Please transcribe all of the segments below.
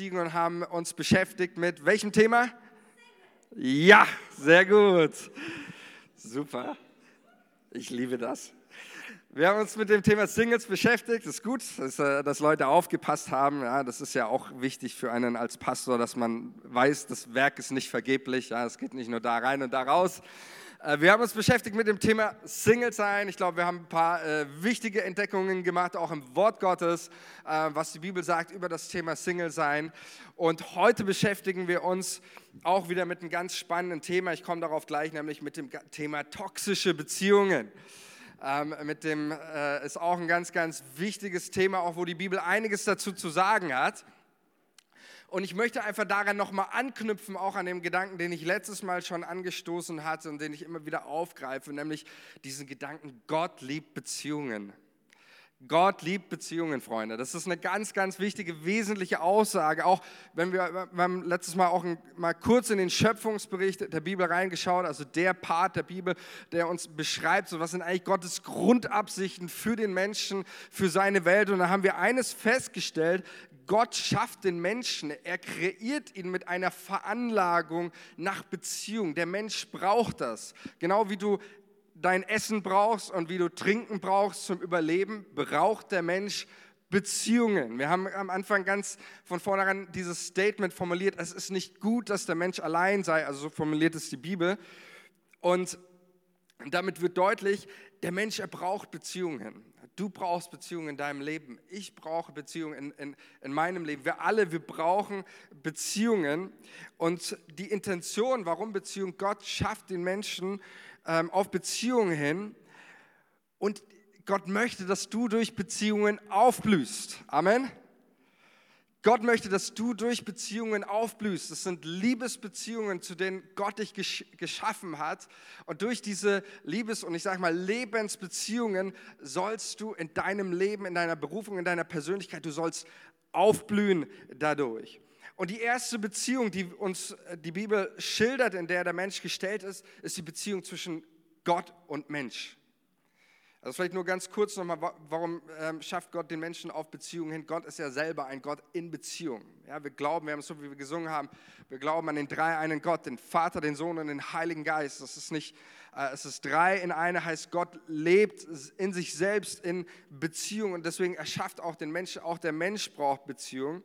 eingestiegen und haben uns beschäftigt mit welchem Thema? Ja, sehr gut. Super. Ich liebe das. Wir haben uns mit dem Thema Singles beschäftigt. Das ist gut, dass, äh, dass, Leute aufgepasst haben. Ja, das ist ja auch wichtig für einen als Pastor, dass man weiß, das Werk ist nicht vergeblich. Ja, es geht nicht nur da rein und da raus. Äh, wir haben uns beschäftigt mit dem Thema Single sein. Ich glaube, wir haben ein paar äh, wichtige Entdeckungen gemacht, auch im Wort Gottes, äh, was die Bibel sagt über das Thema Single sein. Und heute beschäftigen wir uns auch wieder mit einem ganz spannenden Thema. Ich komme darauf gleich, nämlich mit dem Thema toxische Beziehungen. Ähm, mit dem ist auch ein ganz, ganz wichtiges Thema, auch wo die Bibel einiges dazu zu sagen hat. Und ich möchte einfach daran nochmal anknüpfen, auch an dem Gedanken, den ich letztes Mal schon angestoßen hatte und den ich immer wieder aufgreife, nämlich diesen Gedanken, Gott liebt Beziehungen. Gott liebt Beziehungen, Freunde. Das ist eine ganz, ganz wichtige, wesentliche Aussage. Auch wenn wir, wir haben letztes Mal auch mal kurz in den Schöpfungsbericht der Bibel reingeschaut, also der Part der Bibel, der uns beschreibt, so was sind eigentlich Gottes Grundabsichten für den Menschen, für seine Welt. Und da haben wir eines festgestellt, Gott schafft den Menschen, er kreiert ihn mit einer Veranlagung nach Beziehung. Der Mensch braucht das. Genau wie du dein Essen brauchst und wie du Trinken brauchst zum Überleben, braucht der Mensch Beziehungen. Wir haben am Anfang ganz von vornherein dieses Statement formuliert, es ist nicht gut, dass der Mensch allein sei, also so formuliert es die Bibel. Und damit wird deutlich, der Mensch, er braucht Beziehungen. Du brauchst Beziehungen in deinem Leben. Ich brauche Beziehungen in, in, in meinem Leben. Wir alle, wir brauchen Beziehungen. Und die Intention, warum Beziehung, Gott schafft den Menschen ähm, auf Beziehungen hin. Und Gott möchte, dass du durch Beziehungen aufblühst. Amen. Gott möchte, dass du durch Beziehungen aufblühst. Das sind Liebesbeziehungen, zu denen Gott dich geschaffen hat. Und durch diese Liebes- und ich sage mal Lebensbeziehungen sollst du in deinem Leben, in deiner Berufung, in deiner Persönlichkeit, du sollst aufblühen dadurch. Und die erste Beziehung, die uns die Bibel schildert, in der der Mensch gestellt ist, ist die Beziehung zwischen Gott und Mensch. Also vielleicht nur ganz kurz nochmal, warum ähm, schafft Gott den Menschen auf Beziehungen hin? Gott ist ja selber ein Gott in Beziehung. Ja, wir glauben, wir haben es so, wie wir gesungen haben, wir glauben an den drei einen Gott, den Vater, den Sohn und den Heiligen Geist. Das ist nicht, äh, es ist drei in eine, heißt Gott lebt in sich selbst in Beziehung und deswegen erschafft auch den Menschen, auch der Mensch braucht Beziehung.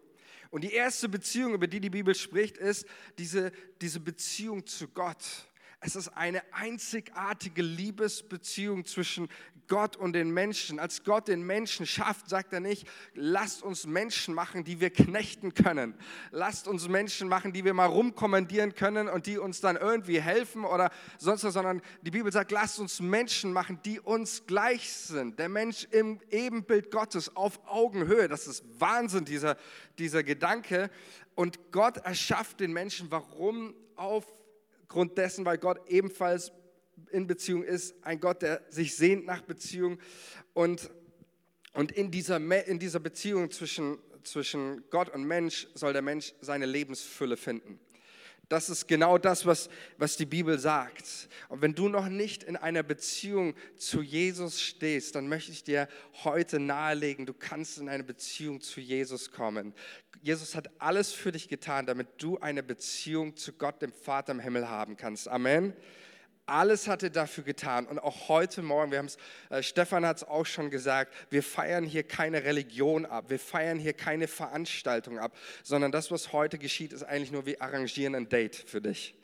Und die erste Beziehung, über die die Bibel spricht, ist diese, diese Beziehung zu Gott. Es ist eine einzigartige Liebesbeziehung zwischen Gott und den Menschen. Als Gott den Menschen schafft, sagt er nicht, lasst uns Menschen machen, die wir knechten können. Lasst uns Menschen machen, die wir mal rumkommandieren können und die uns dann irgendwie helfen oder sonst was, sondern die Bibel sagt, lasst uns Menschen machen, die uns gleich sind. Der Mensch im Ebenbild Gottes auf Augenhöhe. Das ist Wahnsinn, dieser, dieser Gedanke. Und Gott erschafft den Menschen. Warum? Aufgrund dessen, weil Gott ebenfalls in Beziehung ist, ein Gott, der sich sehnt nach Beziehung. Und, und in, dieser, in dieser Beziehung zwischen, zwischen Gott und Mensch soll der Mensch seine Lebensfülle finden. Das ist genau das, was, was die Bibel sagt. Und wenn du noch nicht in einer Beziehung zu Jesus stehst, dann möchte ich dir heute nahelegen, du kannst in eine Beziehung zu Jesus kommen. Jesus hat alles für dich getan, damit du eine Beziehung zu Gott, dem Vater im Himmel haben kannst. Amen. Alles hat er dafür getan. Und auch heute Morgen, wir haben es, äh, Stefan hat es auch schon gesagt, wir feiern hier keine Religion ab, wir feiern hier keine Veranstaltung ab, sondern das, was heute geschieht, ist eigentlich nur, wir arrangieren ein Date für dich.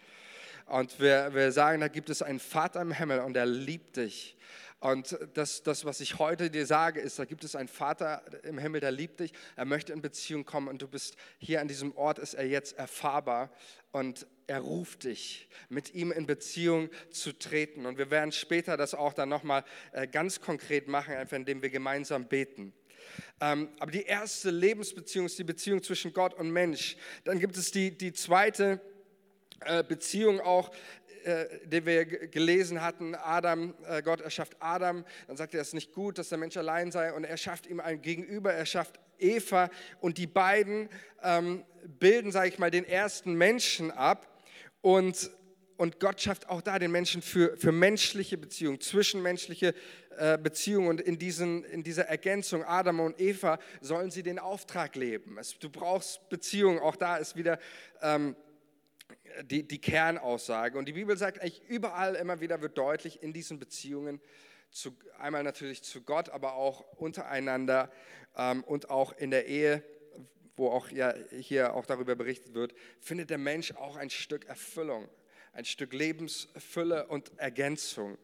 Und wir, wir sagen, da gibt es einen Vater im Himmel und er liebt dich. Und das, das, was ich heute dir sage, ist, da gibt es einen Vater im Himmel, der liebt dich, er möchte in Beziehung kommen und du bist hier an diesem Ort, ist er jetzt erfahrbar und er ruft dich, mit ihm in Beziehung zu treten. Und wir werden später das auch dann nochmal äh, ganz konkret machen, einfach indem wir gemeinsam beten. Ähm, aber die erste Lebensbeziehung ist die Beziehung zwischen Gott und Mensch. Dann gibt es die, die zweite äh, Beziehung auch, äh, den wir gelesen hatten, Adam, Gott erschafft Adam, dann sagt er, es ist nicht gut, dass der Mensch allein sei und er schafft ihm ein Gegenüber, er schafft Eva und die beiden ähm, bilden, sage ich mal, den ersten Menschen ab und, und Gott schafft auch da den Menschen für, für menschliche Beziehungen, zwischenmenschliche äh, Beziehungen. Und in, diesen, in dieser Ergänzung, Adam und Eva, sollen sie den Auftrag leben. Es, du brauchst Beziehungen, auch da ist wieder ähm, die, die Kernaussage. Und die Bibel sagt eigentlich überall immer wieder wird deutlich in diesen Beziehungen, zu, einmal natürlich zu Gott, aber auch untereinander ähm, und auch in der Ehe, wo auch ja hier auch darüber berichtet wird, findet der Mensch auch ein Stück Erfüllung ein Stück Lebensfülle und Ergänzung.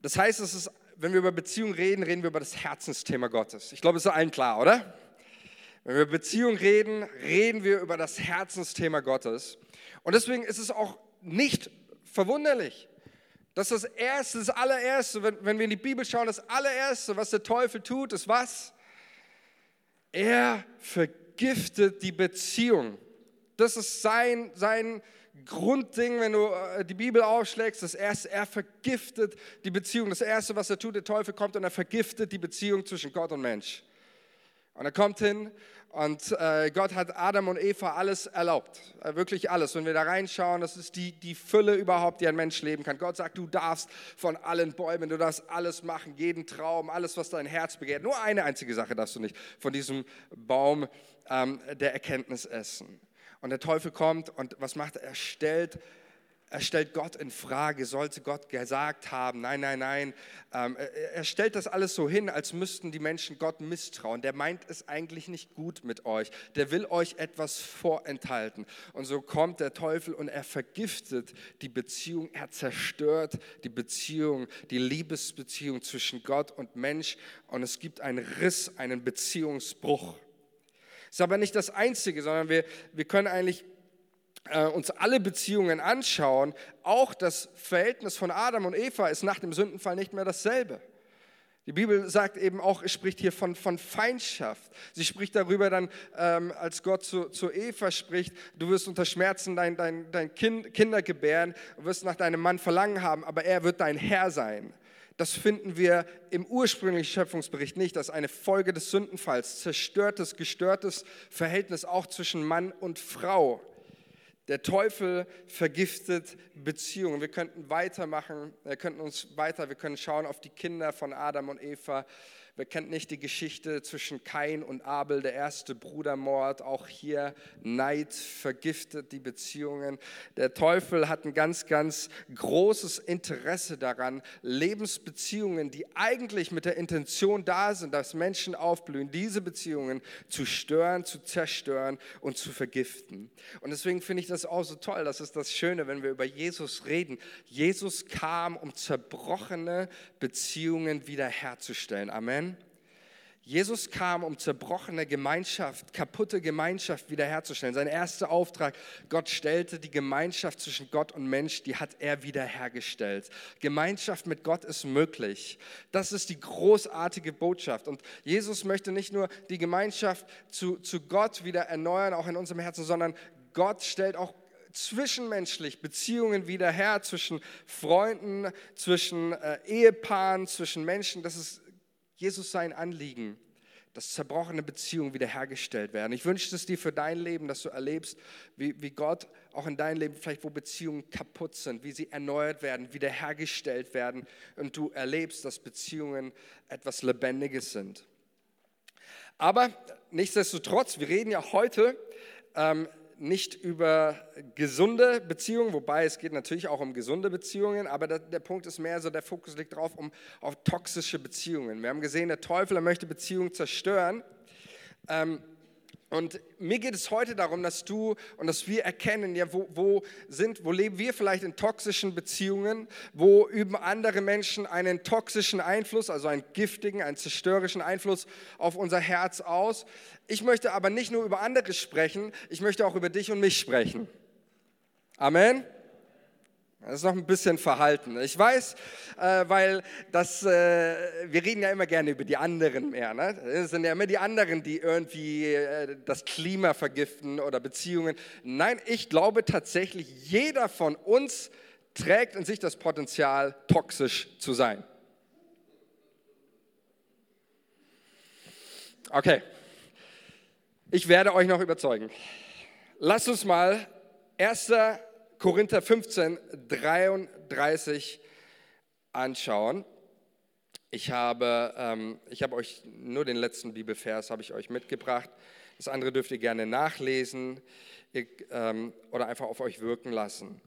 Das heißt, es ist, wenn wir über Beziehung reden, reden wir über das Herzensthema Gottes. Ich glaube, es ist allen klar, oder? Wenn wir über Beziehung reden, reden wir über das Herzensthema Gottes. Und deswegen ist es auch nicht verwunderlich, dass das Erste, das allererste, wenn, wenn wir in die Bibel schauen, das allererste, was der Teufel tut, ist was? Er vergiftet die Beziehung. Das ist sein, sein, Grundding, wenn du äh, die Bibel aufschlägst. Das erste, er vergiftet die Beziehung. Das erste, was er tut, der Teufel kommt und er vergiftet die Beziehung zwischen Gott und Mensch. Und er kommt hin und äh, Gott hat Adam und Eva alles erlaubt. Äh, wirklich alles. Wenn wir da reinschauen, das ist die, die Fülle überhaupt, die ein Mensch leben kann. Gott sagt, du darfst von allen Bäumen, du darfst alles machen, jeden Traum, alles, was dein Herz begehrt. Nur eine einzige Sache darfst du nicht von diesem Baum ähm, der Erkenntnis essen. Und der Teufel kommt und was macht er? Er stellt, er stellt Gott in Frage. Sollte Gott gesagt haben, nein, nein, nein. Ähm, er stellt das alles so hin, als müssten die Menschen Gott misstrauen. Der meint es eigentlich nicht gut mit euch. Der will euch etwas vorenthalten. Und so kommt der Teufel und er vergiftet die Beziehung. Er zerstört die Beziehung, die Liebesbeziehung zwischen Gott und Mensch. Und es gibt einen Riss, einen Beziehungsbruch. Ist aber nicht das Einzige, sondern wir, wir können eigentlich äh, uns alle Beziehungen anschauen. Auch das Verhältnis von Adam und Eva ist nach dem Sündenfall nicht mehr dasselbe. Die Bibel sagt eben auch, es spricht hier von, von Feindschaft. Sie spricht darüber dann, ähm, als Gott zu, zu Eva spricht, du wirst unter Schmerzen dein, dein, dein kind, Kinder gebären, wirst nach deinem Mann Verlangen haben, aber er wird dein Herr sein. Das finden wir im ursprünglichen Schöpfungsbericht nicht. Das ist eine Folge des Sündenfalls, zerstörtes, gestörtes Verhältnis auch zwischen Mann und Frau. Der Teufel vergiftet Beziehungen. Wir könnten weitermachen, wir könnten uns weiter, wir können schauen auf die Kinder von Adam und Eva. Wer kennt nicht die Geschichte zwischen Kain und Abel, der erste Brudermord? Auch hier Neid vergiftet die Beziehungen. Der Teufel hat ein ganz, ganz großes Interesse daran, Lebensbeziehungen, die eigentlich mit der Intention da sind, dass Menschen aufblühen, diese Beziehungen zu stören, zu zerstören und zu vergiften. Und deswegen finde ich das auch so toll. Das ist das Schöne, wenn wir über Jesus reden. Jesus kam, um zerbrochene Beziehungen wiederherzustellen. Amen. Jesus kam, um zerbrochene Gemeinschaft, kaputte Gemeinschaft wiederherzustellen. Sein erster Auftrag, Gott stellte die Gemeinschaft zwischen Gott und Mensch, die hat er wiederhergestellt. Gemeinschaft mit Gott ist möglich. Das ist die großartige Botschaft. Und Jesus möchte nicht nur die Gemeinschaft zu, zu Gott wieder erneuern, auch in unserem Herzen, sondern Gott stellt auch zwischenmenschlich Beziehungen wieder her zwischen Freunden, zwischen äh, Ehepaaren, zwischen Menschen. Das ist Jesus sein Anliegen, dass zerbrochene Beziehungen wiederhergestellt werden. Ich wünsche es dir für dein Leben, dass du erlebst, wie, wie Gott auch in deinem Leben vielleicht, wo Beziehungen kaputt sind, wie sie erneuert werden, wiederhergestellt werden und du erlebst, dass Beziehungen etwas Lebendiges sind. Aber nichtsdestotrotz, wir reden ja heute ähm, nicht über gesunde Beziehungen, wobei es geht natürlich auch um gesunde Beziehungen, aber der, der, Punkt ist mehr so, der Fokus liegt darauf, um auf toxische Beziehungen. Wir haben gesehen, der Teufel er möchte Beziehungen zerstören. Ähm, und mir geht es heute darum, dass du und dass wir erkennen, ja, wo, wo, sind, wo leben wir vielleicht in toxischen Beziehungen, wo üben andere Menschen einen toxischen Einfluss, also einen giftigen, einen zerstörerischen Einfluss auf unser Herz aus. Ich möchte aber nicht nur über andere sprechen, ich möchte auch über dich und mich sprechen. Amen. Das ist noch ein bisschen verhalten. Ich weiß, äh, weil das, äh, wir reden ja immer gerne über die anderen mehr. Ne? Es sind ja immer die anderen, die irgendwie äh, das Klima vergiften oder Beziehungen. Nein, ich glaube tatsächlich, jeder von uns trägt in sich das Potenzial, toxisch zu sein. Okay, ich werde euch noch überzeugen. Lasst uns mal 1. Korinther 15, 33 anschauen. Ich habe, ähm, ich habe euch nur den letzten Bibelvers habe ich euch mitgebracht. Das andere dürft ihr gerne nachlesen ihr, ähm, oder einfach auf euch wirken lassen.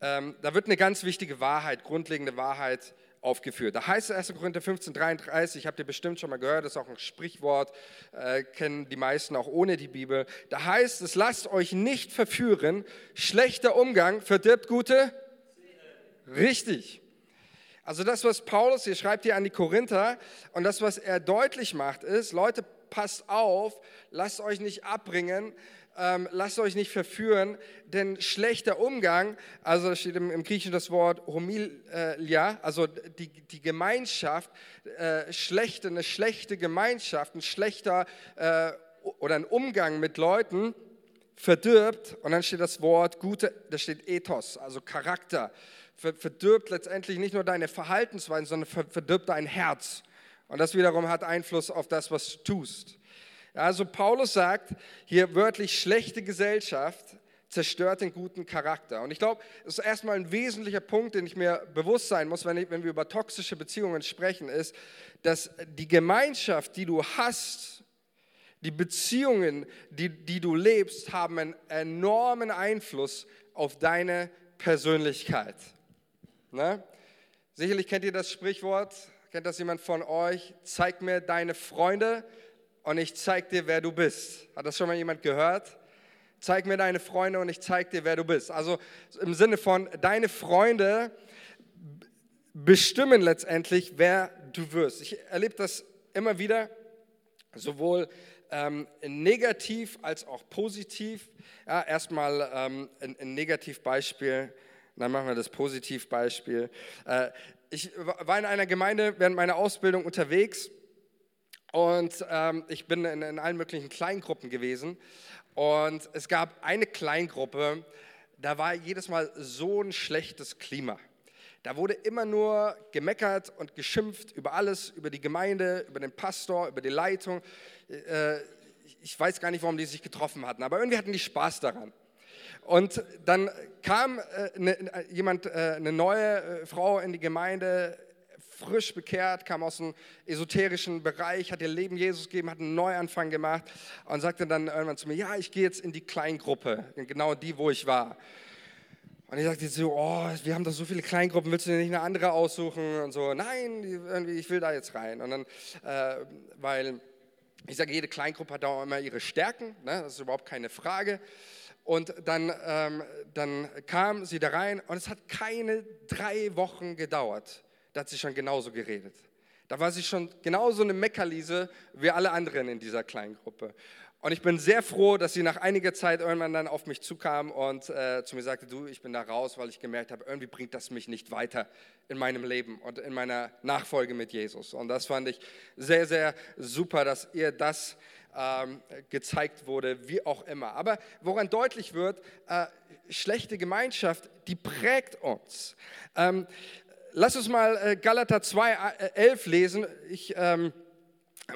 Ähm, da wird eine ganz wichtige Wahrheit, grundlegende Wahrheit aufgeführt. Da heißt es 1. Korinther 15, 33, habt ihr bestimmt schon mal gehört, das ist auch ein Sprichwort, äh, kennen die meisten auch ohne die Bibel. Da heißt es, lasst euch nicht verführen, schlechter Umgang verdirbt gute. Richtig. Also das, was Paulus hier schreibt hier an die Korinther und das, was er deutlich macht, ist, Leute, passt auf, lasst euch nicht abbringen, ähm, lasst euch nicht verführen, denn schlechter Umgang, also da steht im, im Griechischen das Wort homilia, also die, die Gemeinschaft, äh, schlechte, eine schlechte Gemeinschaft, ein schlechter äh, oder ein Umgang mit Leuten verdirbt, und dann steht das Wort gute, da steht Ethos, also Charakter, verdirbt letztendlich nicht nur deine Verhaltensweisen, sondern verdirbt dein Herz. Und das wiederum hat Einfluss auf das, was du tust. Also Paulus sagt hier wörtlich, schlechte Gesellschaft zerstört den guten Charakter. Und ich glaube, das ist erstmal ein wesentlicher Punkt, den ich mir bewusst sein muss, wenn, ich, wenn wir über toxische Beziehungen sprechen, ist, dass die Gemeinschaft, die du hast, die Beziehungen, die, die du lebst, haben einen enormen Einfluss auf deine Persönlichkeit. Ne? Sicherlich kennt ihr das Sprichwort, kennt das jemand von euch? Zeig mir deine Freunde und ich zeig dir, wer du bist. Hat das schon mal jemand gehört? Zeig mir deine Freunde und ich zeig dir, wer du bist. Also im Sinne von, deine Freunde bestimmen letztendlich, wer du wirst. Ich erlebe das immer wieder, sowohl ähm, negativ als auch positiv. Ja, erstmal ähm, ein, ein Negativbeispiel, dann machen wir das Positivbeispiel. Äh, ich war in einer Gemeinde während meiner Ausbildung unterwegs und ähm, ich bin in, in allen möglichen Kleingruppen gewesen. Und es gab eine Kleingruppe, da war jedes Mal so ein schlechtes Klima. Da wurde immer nur gemeckert und geschimpft über alles, über die Gemeinde, über den Pastor, über die Leitung. Äh, ich weiß gar nicht, warum die sich getroffen hatten, aber irgendwie hatten die Spaß daran. Und dann kam äh, ne, jemand, äh, eine neue äh, Frau in die Gemeinde, frisch bekehrt, kam aus dem esoterischen Bereich, hat ihr Leben Jesus gegeben, hat einen Neuanfang gemacht und sagte dann irgendwann zu mir, ja, ich gehe jetzt in die Kleingruppe, genau die, wo ich war. Und ich sagte so, oh, wir haben doch so viele Kleingruppen, willst du dir nicht eine andere aussuchen? Und so, nein, irgendwie, ich will da jetzt rein. Und dann, äh, weil ich sage, jede Kleingruppe hat auch immer ihre Stärken, ne? das ist überhaupt keine Frage. Und dann, ähm, dann kam sie da rein und es hat keine drei Wochen gedauert da hat sie schon genauso geredet. Da war sie schon genauso eine Meckerliese wie alle anderen in dieser kleinen Gruppe. Und ich bin sehr froh, dass sie nach einiger Zeit irgendwann dann auf mich zukam und äh, zu mir sagte, du, ich bin da raus, weil ich gemerkt habe, irgendwie bringt das mich nicht weiter in meinem Leben und in meiner Nachfolge mit Jesus. Und das fand ich sehr, sehr super, dass ihr das ähm, gezeigt wurde, wie auch immer. Aber woran deutlich wird, äh, schlechte Gemeinschaft, die prägt uns. Ähm, lass uns mal äh, Galater 2, 11 äh, lesen. Ich, ähm,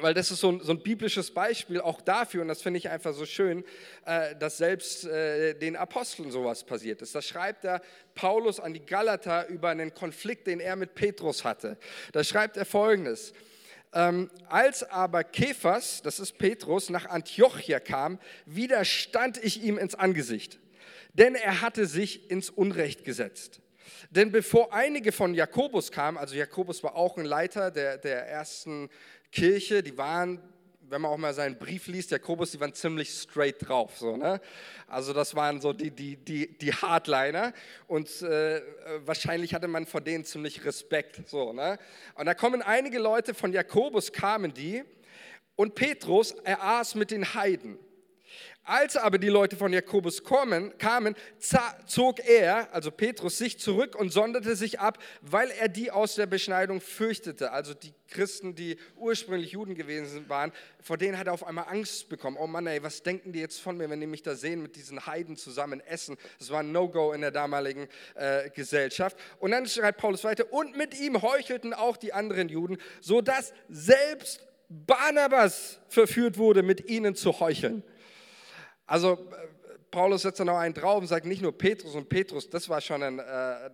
weil das ist so ein, so ein, biblisches Beispiel auch dafür, und das finde ich einfach so schön, äh, dass selbst äh, den Aposteln sowas passiert ist. Das schreibt er Paulus an die Galater über einen Konflikt, den er mit Petrus hatte. Da schreibt er folgendes. Ähm, als aber Kephas, das ist Petrus, nach Antiochia kam, widerstand ich ihm ins Angesicht, denn er hatte sich ins Unrecht gesetzt. Denn bevor einige von Jakobus kamen, also Jakobus war auch ein Leiter der, der ersten Kirche, die waren, wenn man auch mal seinen Brief liest, Jakobus, die waren ziemlich straight drauf. So, ne? Also das waren so die, die, die, die Hardliner und äh, wahrscheinlich hatte man vor denen ziemlich Respekt. So, ne? Und da kommen einige Leute von Jakobus, kamen die und Petrus, er aß mit den Heiden. Als aber die Leute von Jakobus kommen, kamen, zog er, also Petrus, sich zurück und sonderte sich ab, weil er die aus der Beschneidung fürchtete. Also die Christen, die ursprünglich Juden gewesen waren, vor denen hat er auf einmal Angst bekommen. Oh Mann, ey, was denken die jetzt von mir, wenn die mich da sehen, mit diesen Heiden zusammen essen? Das war ein No-Go in der damaligen äh, Gesellschaft. Und dann schreibt Paulus weiter, und mit ihm heuchelten auch die anderen Juden, sodass selbst Barnabas verführt wurde, mit ihnen zu heucheln. Also Paulus setzt dann noch einen drauf und sagt nicht nur Petrus und Petrus, das war schon ein, äh,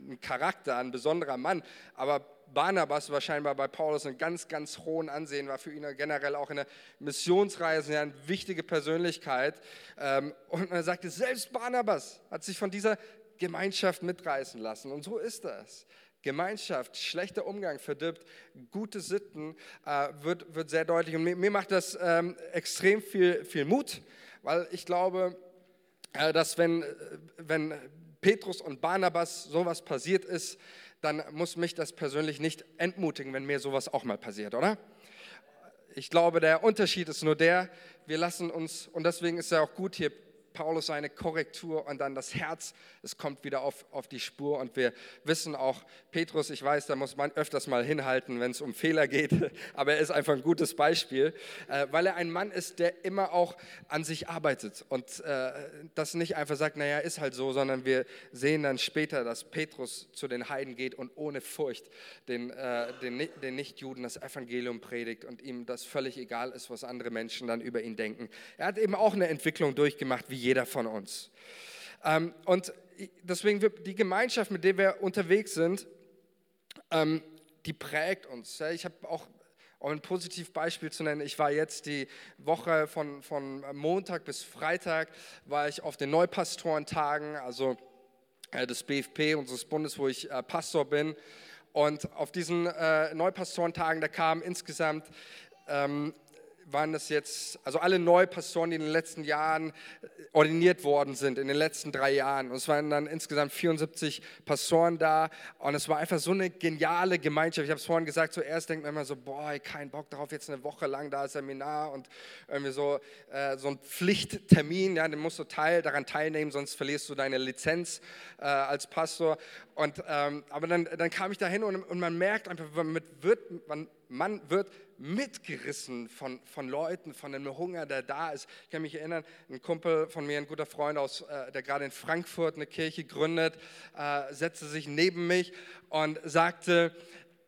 ein Charakter, ein besonderer Mann, aber Barnabas war scheinbar bei Paulus einen ganz, ganz hohen Ansehen, war für ihn generell auch in der Missionsreise eine wichtige Persönlichkeit. Ähm, und er sagte, selbst Barnabas hat sich von dieser Gemeinschaft mitreißen lassen. Und so ist das. Gemeinschaft, schlechter Umgang verdirbt gute Sitten, äh, wird, wird sehr deutlich. Und mir, mir macht das ähm, extrem viel, viel Mut, weil ich glaube, äh, dass wenn, äh, wenn Petrus und Barnabas sowas passiert ist, dann muss mich das persönlich nicht entmutigen, wenn mir sowas auch mal passiert, oder? Ich glaube, der Unterschied ist nur der, wir lassen uns, und deswegen ist ja auch gut, hier Paulus seine Korrektur und dann das Herz, es kommt wieder auf, auf die Spur. Und wir wissen auch, Petrus, ich weiß, da muss man öfters mal hinhalten, wenn es um Fehler geht, aber er ist einfach ein gutes Beispiel, äh, weil er ein Mann ist, der immer auch an sich arbeitet und äh, das nicht einfach sagt, naja, ist halt so, sondern wir sehen dann später, dass Petrus zu den Heiden geht und ohne Furcht den, äh, den, den Nichtjuden das Evangelium predigt und ihm das völlig egal ist, was andere Menschen dann über ihn denken. Er hat eben auch eine Entwicklung durchgemacht, wie jeder von uns. Ähm, und deswegen die Gemeinschaft, mit der wir unterwegs sind, ähm, die prägt uns. Ich habe auch um ein Positivbeispiel zu nennen, ich war jetzt die Woche von, von Montag bis Freitag, war ich auf den Neupastorentagen, also äh, des BFP, unseres Bundes, wo ich äh, Pastor bin. Und auf diesen äh, Neupastorentagen, da kamen insgesamt ähm, waren das jetzt, also alle Neupastoren, die in den letzten Jahren äh, ordiniert worden sind, in den letzten drei Jahren. Und es waren dann insgesamt 74 Pastoren da. Und es war einfach so eine geniale Gemeinschaft. Ich habe es vorhin gesagt, zuerst denkt man immer so, boah, kein Bock darauf, jetzt eine Woche lang da Seminar und irgendwie so, äh, so ein Pflichttermin, ja, den musst du teil, daran teilnehmen, sonst verlierst du deine Lizenz äh, als Pastor. Und, ähm, aber dann, dann kam ich da hin und, und man merkt einfach, man wird, man, man wird mitgerissen von, von Leuten, von dem Hunger, der da ist. Ich kann mich erinnern, ein Kumpel von mir, ein guter Freund, aus, äh, der gerade in Frankfurt eine Kirche gründet, äh, setzte sich neben mich und sagte,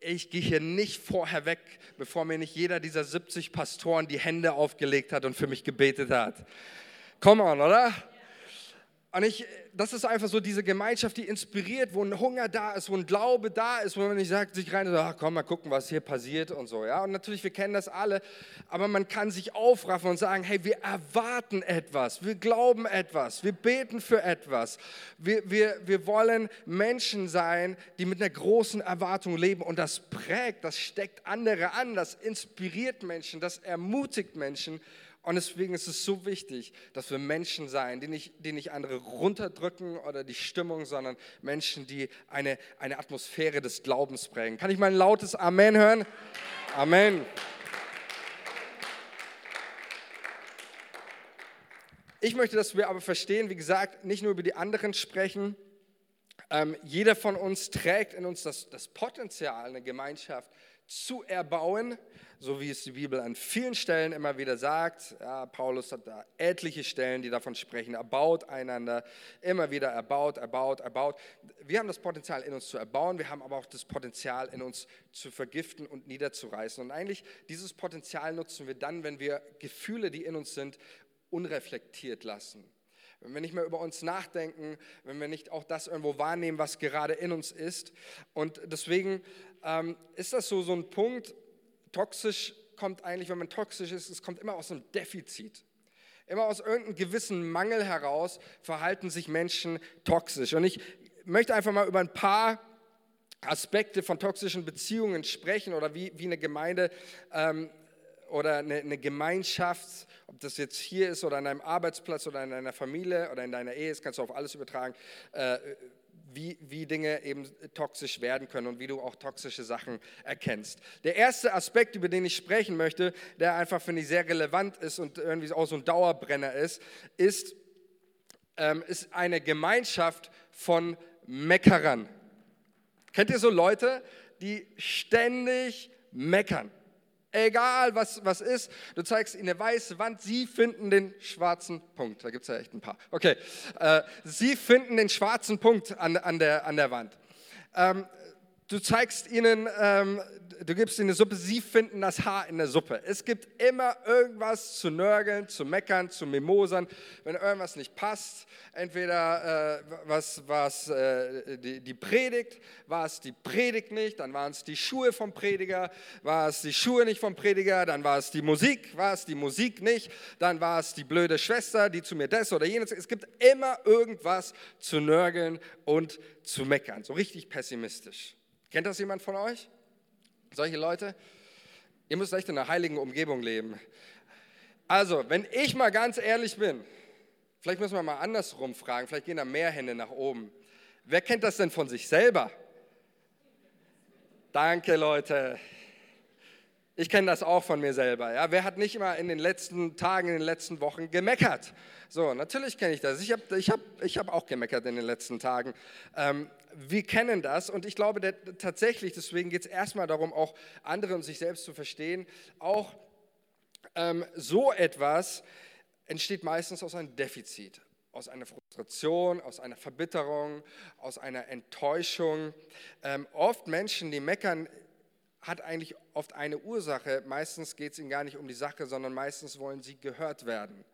ich gehe hier nicht vorher weg, bevor mir nicht jeder dieser 70 Pastoren die Hände aufgelegt hat und für mich gebetet hat. Come on, oder? Und ich, das ist einfach so diese Gemeinschaft, die inspiriert, wo ein Hunger da ist, wo ein Glaube da ist, wo man nicht sagt, sich rein, so, ach komm, mal gucken, was hier passiert und so. Ja? Und natürlich, wir kennen das alle, aber man kann sich aufraffen und sagen, hey, wir erwarten etwas, wir glauben etwas, wir beten für etwas. Wir, wir, wir wollen Menschen sein, die mit einer großen Erwartung leben und das prägt, das steckt andere an, das inspiriert Menschen, das ermutigt Menschen und deswegen ist es so wichtig, dass wir Menschen sein, die nicht, die nicht andere runterdrücken oder die Stimmung, sondern Menschen, die eine, eine Atmosphäre des Glaubens prägen. Kann ich mal ein lautes Amen hören? Amen. Ich möchte, dass wir aber verstehen, wie gesagt, nicht nur über die anderen sprechen. Ähm, jeder von uns trägt in uns das, das Potenzial, eine Gemeinschaft zu erbauen, so wie es die Bibel an vielen Stellen immer wieder sagt. Ja, Paulus hat da etliche Stellen, die davon sprechen, erbaut einander, immer wieder erbaut, erbaut, erbaut. Wir haben das Potenzial in uns zu erbauen, wir haben aber auch das Potenzial in uns zu vergiften und niederzureißen. Und eigentlich dieses Potenzial nutzen wir dann, wenn wir Gefühle, die in uns sind, unreflektiert lassen wenn wir nicht mehr über uns nachdenken, wenn wir nicht auch das irgendwo wahrnehmen, was gerade in uns ist. Und deswegen ähm, ist das so, so ein Punkt, toxisch kommt eigentlich, wenn man toxisch ist, es kommt immer aus einem Defizit. Immer aus irgendeinem gewissen Mangel heraus verhalten sich Menschen toxisch. Und ich möchte einfach mal über ein paar Aspekte von toxischen Beziehungen sprechen oder wie, wie eine Gemeinde ähm, oder eine, eine, Gemeinschaft, ob das jetzt hier ist oder an deinem Arbeitsplatz oder in deiner Familie oder in deiner Ehe, das kannst du auf alles übertragen, äh, wie, wie Dinge eben toxisch werden können und wie du auch toxische Sachen erkennst. Der erste Aspekt, über den ich sprechen möchte, der einfach, finde ich, sehr relevant ist und irgendwie auch so ein Dauerbrenner ist, ist, ähm, ist eine Gemeinschaft von Meckerern. Kennt ihr so Leute, die ständig meckern? Egal was, was ist, du zeigst ihnen eine weiße Wand, sie finden den schwarzen Punkt. Da gibt es ja echt ein paar. Okay, äh, sie finden den schwarzen Punkt an, an, der, an der Wand. Ähm, du zeigst ihnen, ähm, du gibst ihnen eine Suppe, sie finden das Haar in der Suppe. Es gibt immer irgendwas zu nörgeln, zu meckern, zu mimosern, wenn irgendwas nicht passt. Entweder äh, was, was äh, die, die Predigt, war es die Predigt nicht, dann waren es die Schuhe vom Prediger, war es die Schuhe nicht vom Prediger, dann war es die Musik, war es die Musik nicht, dann war es die blöde Schwester, die zu mir das oder jenes. Es gibt immer irgendwas zu nörgeln und zu meckern, so richtig pessimistisch. Kennt das jemand von euch? Solche Leute? Ihr müsst echt in einer heiligen Umgebung leben. Also, wenn ich mal ganz ehrlich bin, vielleicht müssen wir mal andersrum fragen, vielleicht gehen da mehr Hände nach oben. Wer kennt das denn von sich selber? Danke, Leute. Ich kenne das auch von mir selber. Ja? Wer hat nicht immer in den letzten Tagen, in den letzten Wochen gemeckert? So, natürlich kenne ich das. Ich habe ich hab, ich hab auch gemeckert in den letzten Tagen. Ähm, wir kennen das und ich glaube der, tatsächlich, deswegen geht es erstmal darum, auch andere und sich selbst zu verstehen. Auch ähm, so etwas entsteht meistens aus einem Defizit, aus einer Frustration, aus einer Verbitterung, aus einer Enttäuschung. Ähm, oft Menschen, die meckern, hat eigentlich oft eine Ursache. Meistens geht es ihnen gar nicht um die Sache, sondern meistens wollen sie gehört werden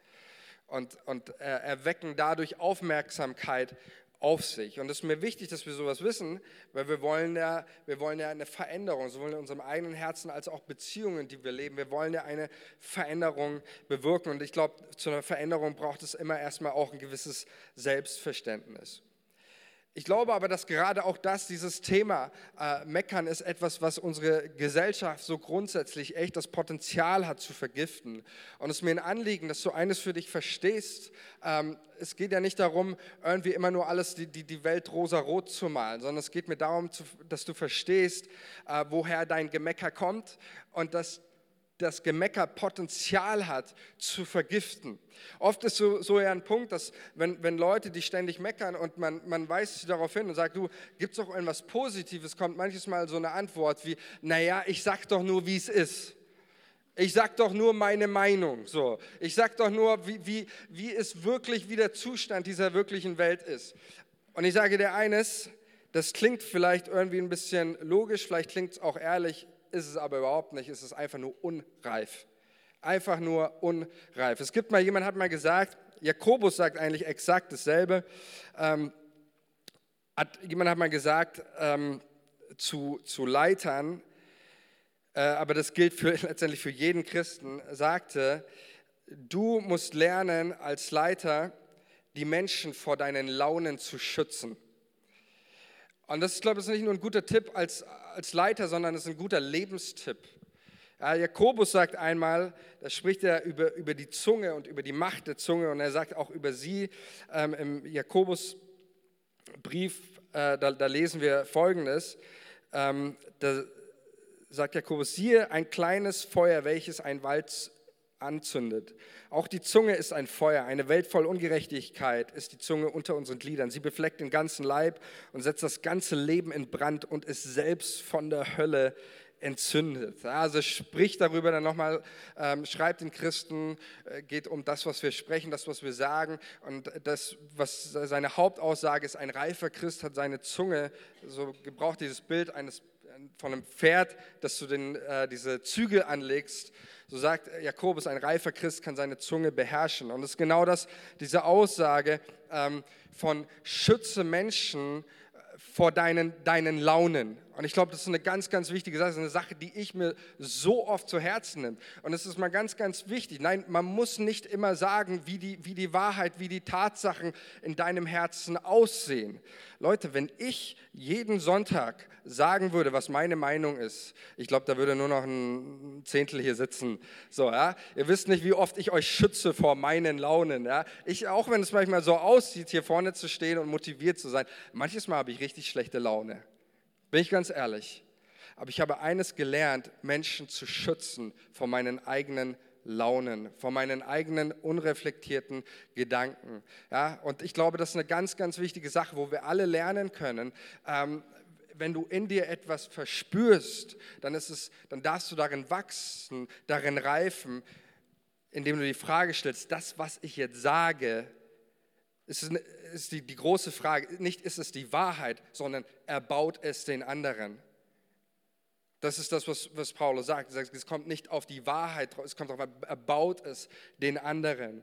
und, und äh, erwecken dadurch Aufmerksamkeit auf sich. Und es ist mir wichtig, dass wir sowas wissen, weil wir wollen ja, wir wollen ja eine Veränderung, sowohl in unserem eigenen Herzen als auch Beziehungen, die wir leben. Wir wollen ja eine Veränderung bewirken. Und ich glaube, zu einer Veränderung braucht es immer erstmal auch ein gewisses Selbstverständnis. Ich glaube aber, dass gerade auch das, dieses Thema äh, Meckern, ist etwas, was unsere Gesellschaft so grundsätzlich echt das Potenzial hat zu vergiften. Und es ist mir ein Anliegen, dass du eines für dich verstehst. Ähm, es geht ja nicht darum, irgendwie immer nur alles, die, die, die Welt rosa-rot zu malen, sondern es geht mir darum, zu, dass du verstehst, äh, woher dein Gemecker kommt und dass das Gemecker Potenzial hat zu vergiften. Oft ist so, so eher ein Punkt, dass wenn, wenn Leute, die ständig meckern und man, man weist sie darauf hin und sagt, du, gibt es doch irgendwas Positives, kommt manches Mal so eine Antwort wie, naja, ich sag doch nur, wie es ist. Ich sag doch nur meine Meinung. So. Ich sag doch nur, wie, wie, wie es wirklich, wie der Zustand dieser wirklichen Welt ist. Und ich sage dir eines, das klingt vielleicht irgendwie ein bisschen logisch, vielleicht klingt es auch ehrlich, ist es aber überhaupt nicht, es ist einfach nur unreif. Einfach nur unreif. Es gibt mal, jemand hat mal gesagt, Jakobus sagt eigentlich exakt dasselbe. Ähm, hat, jemand hat mal gesagt ähm, zu, zu Leitern, äh, aber das gilt für, letztendlich für jeden Christen, sagte, du musst lernen als Leiter, die Menschen vor deinen Launen zu schützen. Und das ist, glaube ich, nicht nur ein guter Tipp als, als Leiter, sondern es ist ein guter Lebenstipp. Ja, Jakobus sagt einmal, da spricht er über, über die Zunge und über die Macht der Zunge und er sagt auch über sie ähm, im Jakobusbrief, äh, da, da, lesen wir Folgendes, ähm, da sagt Jakobus, siehe ein kleines Feuer, welches ein Wald anzündet. Auch die Zunge ist ein Feuer, eine Welt voll Ungerechtigkeit ist die Zunge unter unseren Gliedern. Sie befleckt den ganzen Leib und setzt das ganze Leben in Brand und ist selbst von der Hölle entzündet. Also spricht darüber dann nochmal, ähm, schreibt den Christen, äh, geht um das, was wir sprechen, das, was wir sagen. Und das, was seine Hauptaussage ist, ein reifer Christ hat seine Zunge, so gebraucht dieses Bild eines von einem Pferd, dass du den, äh, diese Zügel anlegst. So sagt Jakobus, ein reifer Christ kann seine Zunge beherrschen. Und es ist genau das, diese Aussage ähm, von schütze Menschen äh, vor deinen, deinen Launen. Und ich glaube, das ist eine ganz, ganz wichtige Sache, das ist eine Sache, die ich mir so oft zu Herzen nehme. Und es ist mal ganz, ganz wichtig. Nein, man muss nicht immer sagen, wie die, wie die Wahrheit, wie die Tatsachen in deinem Herzen aussehen. Leute, wenn ich jeden Sonntag sagen würde, was meine Meinung ist, ich glaube, da würde nur noch ein Zehntel hier sitzen. So, ja? Ihr wisst nicht, wie oft ich euch schütze vor meinen Launen. Ja? Ich, auch wenn es manchmal so aussieht, hier vorne zu stehen und motiviert zu sein, manches Mal habe ich richtig schlechte Laune. Bin ich ganz ehrlich. Aber ich habe eines gelernt, Menschen zu schützen vor meinen eigenen Launen, vor meinen eigenen unreflektierten Gedanken. Ja, und ich glaube, das ist eine ganz, ganz wichtige Sache, wo wir alle lernen können. Ähm, wenn du in dir etwas verspürst, dann, ist es, dann darfst du darin wachsen, darin reifen, indem du die Frage stellst, das, was ich jetzt sage, es, ist die, die große Frage, nicht ist es die Wahrheit, sondern erbaut es den anderen. Das ist das, was, was Paulus sagt. Er sagt. Es kommt nicht auf die Wahrheit, es kommt darauf, er baut es den anderen.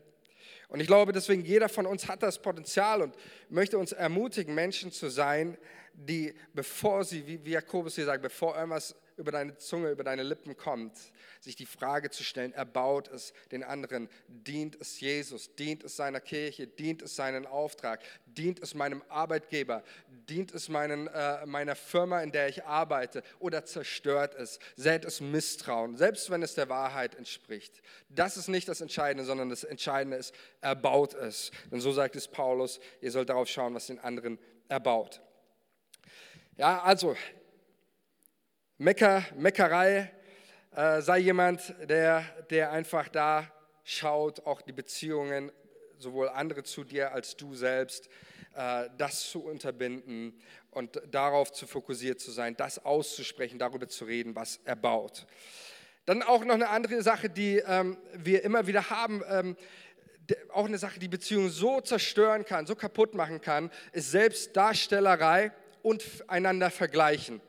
Und ich glaube, deswegen jeder von uns hat das Potenzial und möchte uns ermutigen, Menschen zu sein, die, bevor sie, wie Jakobus hier sagt, bevor irgendwas über deine Zunge, über deine Lippen kommt, sich die Frage zu stellen, erbaut es den anderen, dient es Jesus, dient es seiner Kirche, dient es seinen Auftrag, dient es meinem Arbeitgeber, dient es meinen, äh, meiner Firma, in der ich arbeite? Oder zerstört es, sät es Misstrauen, selbst wenn es der Wahrheit entspricht. Das ist nicht das Entscheidende, sondern das Entscheidende ist, erbaut es. Denn so sagt es Paulus, ihr sollt darauf schauen, was den anderen erbaut. Ja, also Mecker, Meckerei, äh, sei jemand, der, der einfach da schaut, auch die Beziehungen, sowohl andere zu dir als du selbst, äh, das zu unterbinden und darauf zu fokussiert zu sein, das auszusprechen, darüber zu reden, was er baut. Dann auch noch eine andere Sache, die ähm, wir immer wieder haben, ähm, auch eine Sache, die Beziehungen so zerstören kann, so kaputt machen kann, ist Selbstdarstellerei und einander vergleichen.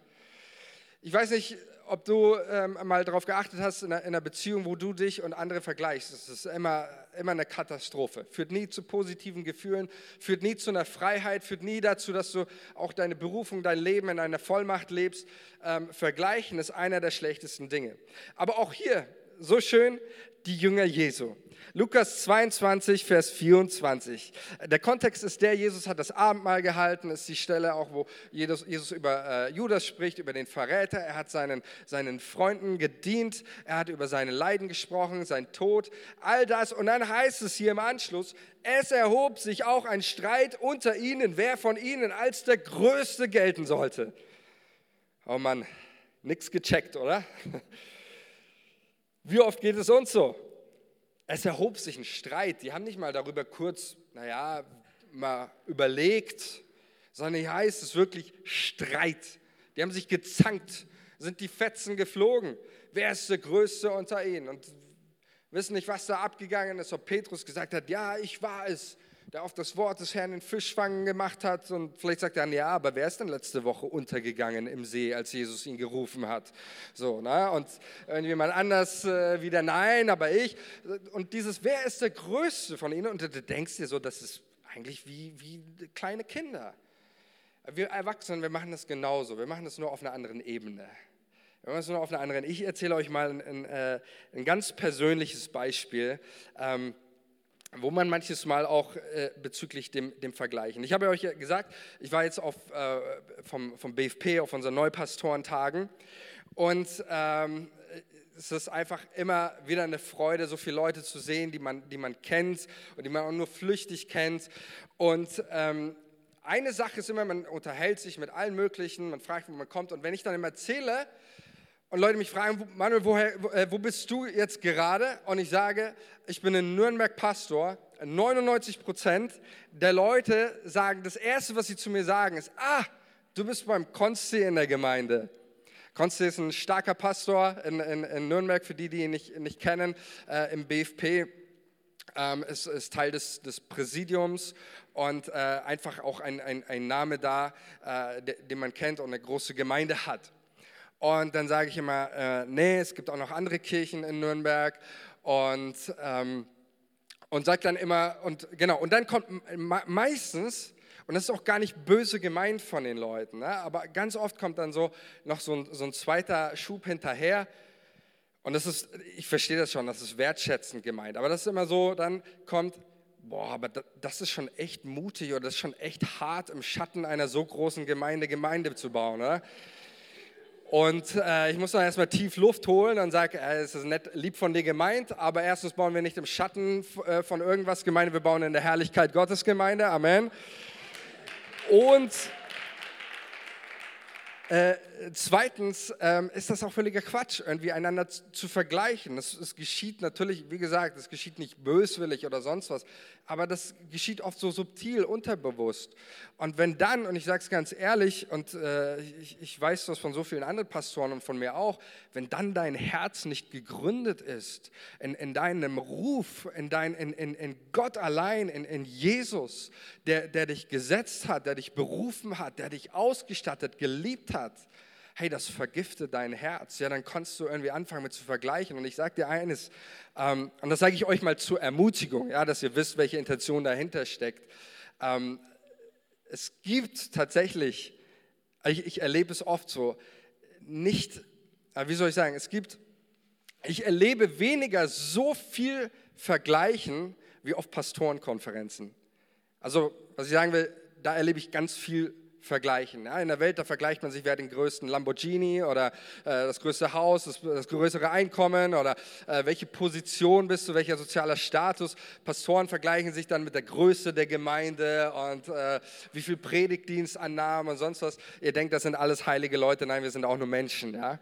Ich weiß nicht, ob du ähm, mal darauf geachtet hast, in einer, in einer, Beziehung, wo du dich und andere vergleichst. Das ist immer, immer eine Katastrophe. Führt nie zu positiven Gefühlen, führt nie zu einer Freiheit, führt nie dazu, dass du auch deine Berufung, dein Leben in einer Vollmacht lebst. Ähm, vergleichen ist einer der schlechtesten Dinge. Aber auch hier, so schön, die Jünger Jesu. Lukas 22, Vers 24. Der Kontext ist der, Jesus hat das Abendmahl gehalten, ist die Stelle auch, wo Jesus, über äh, Judas spricht, über den Verräter. Er hat seinen, seinen Freunden gedient, er hat über seine Leiden gesprochen, sein Tod, all das. Und dann heißt es hier im Anschluss, es erhob sich auch ein Streit unter ihnen, wer von ihnen als der Größte gelten sollte. Oh Mann, nichts gecheckt, oder? Wie oft geht es uns so? Es erhob sich ein Streit. Die haben nicht mal darüber kurz, naja, mal überlegt, sondern hier heißt es wirklich Streit. Die haben sich gezankt, sind die Fetzen geflogen. Wer ist der Größte unter ihnen? Und wissen nicht, was da abgegangen ist, ob Petrus gesagt hat, ja, ich war es der auf das Wort des Herrn den Fischfangen gemacht hat. Und vielleicht sagt er dann, ja, aber wer ist denn letzte Woche untergegangen im See, als Jesus ihn gerufen hat? So, ne? Und irgendjemand anders äh, wieder, nein, aber ich. Und dieses, wer ist der Größte von ihnen? Und du denkst dir so, das ist eigentlich wie, wie kleine Kinder. Wir Erwachsenen, wir machen das genauso. Wir machen das nur auf einer anderen Ebene. Wir machen das nur auf einer anderen. Ich erzähle euch mal ein, ein, äh, ein ganz persönliches Beispiel. Ähm, wo man manches Mal auch äh, bezüglich dem, dem Vergleichen. Ich habe euch ja gesagt, ich war jetzt auf, äh, vom, vom BFP auf unseren Neupastorentagen und ähm, es ist einfach immer wieder eine Freude, so viele Leute zu sehen, die man, die man kennt und die man auch nur flüchtig kennt. Und ähm, eine Sache ist immer, man unterhält sich mit allen möglichen, man fragt, wo man kommt. Und wenn ich dann immer erzähle, und Leute mich fragen, Manuel, woher, wo, äh, wo bist du jetzt gerade? Und ich sage, ich bin in Nürnberg Pastor. 99 Prozent der Leute sagen, das Erste, was sie zu mir sagen, ist, ah, du bist beim Konsti in der Gemeinde. Konsti ist ein starker Pastor in, in, in Nürnberg, für die, die ihn nicht, nicht kennen, äh, im BFP. Ähm, ist, ist Teil des, des Präsidiums und äh, einfach auch ein, ein, ein Name da, äh, den man kennt und eine große Gemeinde hat. Und dann sage ich immer, äh, nee, es gibt auch noch andere Kirchen in Nürnberg. Und, ähm, und sage dann immer, und genau, und dann kommt meistens, und das ist auch gar nicht böse gemeint von den Leuten, ne, aber ganz oft kommt dann so noch so ein, so ein zweiter Schub hinterher. Und das ist, ich verstehe das schon, das ist wertschätzend gemeint. Aber das ist immer so, dann kommt, boah, aber das ist schon echt mutig oder das ist schon echt hart, im Schatten einer so großen Gemeinde Gemeinde zu bauen. Oder? Und äh, ich muss dann erstmal tief Luft holen und sage, äh, es ist nett, lieb von dir gemeint, aber erstens bauen wir nicht im Schatten äh, von irgendwas Gemeinde, wir bauen in der Herrlichkeit Gottes Gemeinde. Amen. Und Äh, zweitens ähm, ist das auch völliger Quatsch, irgendwie einander zu, zu vergleichen. Es geschieht natürlich, wie gesagt, es geschieht nicht böswillig oder sonst was, aber das geschieht oft so subtil, unterbewusst. Und wenn dann, und ich sage es ganz ehrlich, und äh, ich, ich weiß das von so vielen anderen Pastoren und von mir auch, wenn dann dein Herz nicht gegründet ist in, in deinem Ruf, in, dein, in, in, in Gott allein, in, in Jesus, der, der dich gesetzt hat, der dich berufen hat, der dich ausgestattet, geliebt hat, hey, das vergiftet dein Herz, ja, dann kannst du irgendwie anfangen mit zu vergleichen. Und ich sage dir eines, ähm, und das sage ich euch mal zur Ermutigung, ja, dass ihr wisst, welche Intention dahinter steckt. Ähm, es gibt tatsächlich, ich, ich erlebe es oft so, nicht, äh, wie soll ich sagen, es gibt, ich erlebe weniger so viel Vergleichen wie auf Pastorenkonferenzen. Also, was ich sagen will, da erlebe ich ganz viel vergleichen. Ja, in der Welt, da vergleicht man sich, wer den größten Lamborghini oder äh, das größte Haus, das, das größere Einkommen oder äh, welche Position bist du, welcher sozialer Status. Pastoren vergleichen sich dann mit der Größe der Gemeinde und äh, wie viel Predigtdienstannahmen und sonst was. Ihr denkt, das sind alles heilige Leute. Nein, wir sind auch nur Menschen. Ja?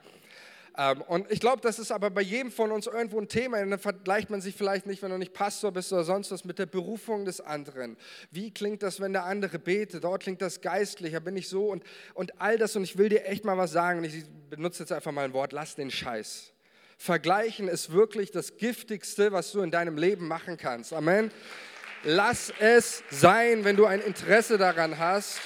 Ähm, und ich glaube, das ist aber bei jedem von uns irgendwo ein Thema. Dann vergleicht man sich vielleicht nicht, wenn du nicht Pastor bist oder sonst was, mit der Berufung des anderen. Wie klingt das, wenn der andere betet? Dort klingt das geistlicher, bin ich so und, und all das. Und ich will dir echt mal was sagen. Ich benutze jetzt einfach mal ein Wort, lass den Scheiß. Vergleichen ist wirklich das Giftigste, was du in deinem Leben machen kannst. Amen. Lass es sein, wenn du ein Interesse daran hast.